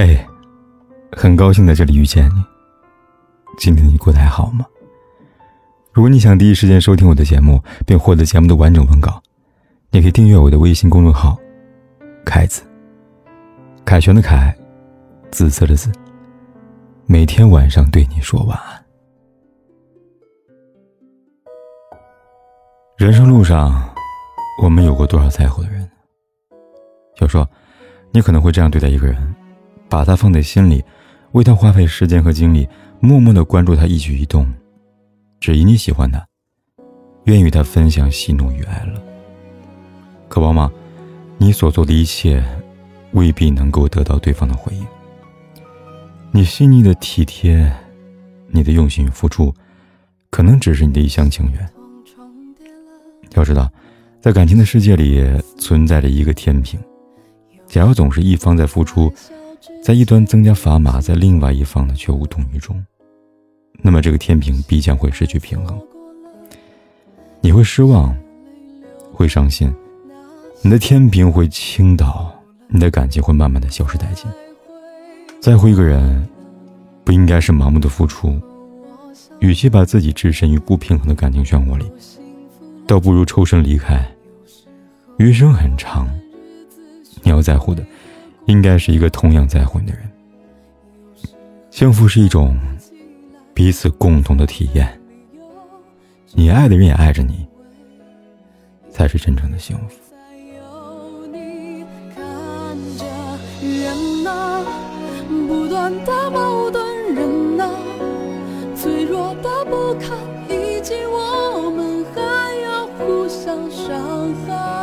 嘿，很高兴在这里遇见你。今天你过得还好吗？如果你想第一时间收听我的节目，并获得节目的完整文稿，你可以订阅我的微信公众号“凯子”。凯旋的凯，紫色的紫。每天晚上对你说晚安。人生路上，我们有过多少在乎的人？有时候，你可能会这样对待一个人。把他放在心里，为他花费时间和精力，默默的关注他一举一动，只因你喜欢他，愿与他分享喜怒与哀乐。可往往，你所做的一切，未必能够得到对方的回应。你细腻的体贴，你的用心与付出，可能只是你的一厢情愿。要知道，在感情的世界里，存在着一个天平，假如总是一方在付出。在一端增加砝码，在另外一方呢却无动于衷，那么这个天平必将会失去平衡。你会失望，会伤心，你的天平会倾倒，你的感情会慢慢的消失殆尽。在乎一个人，不应该是盲目的付出，与其把自己置身于不平衡的感情漩涡里，倒不如抽身离开。余生很长，你要在乎的。应该是一个同样在乎你的人。幸福是一种彼此共同的体验，你爱的人也爱着你，才是真正的幸福。不断的矛盾，人啊，脆弱的不堪，以及我们还要互相伤害。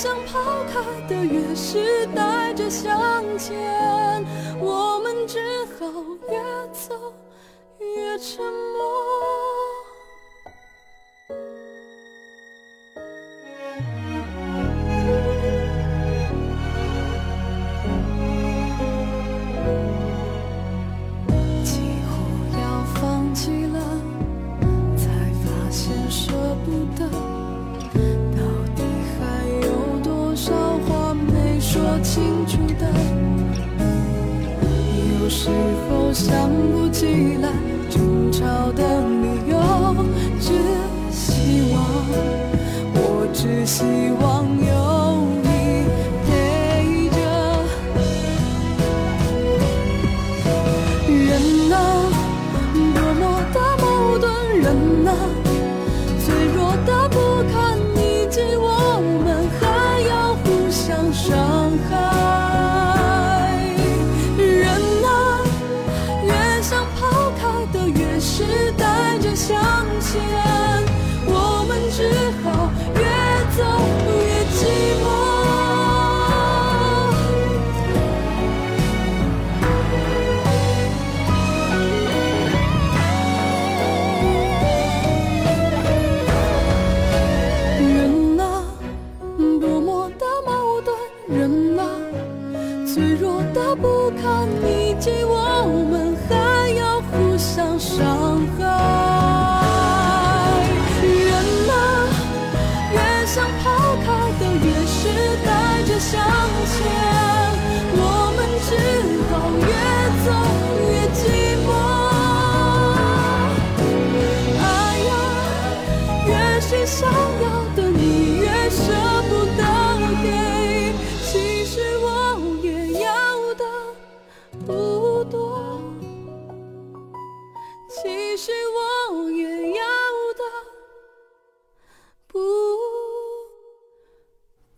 想抛开的越是带着向前，我们只好越走越沉默。有时候想不起来争吵的理由，只希望，我只希望是带着向前，我们只好越走越寂寞。人啊，多么的矛盾，人啊。脆弱的不堪一击我们还要互相伤害。人啊，越想抛开的越是带着向前，我们只好越走越寂寞。爱呀，越是想要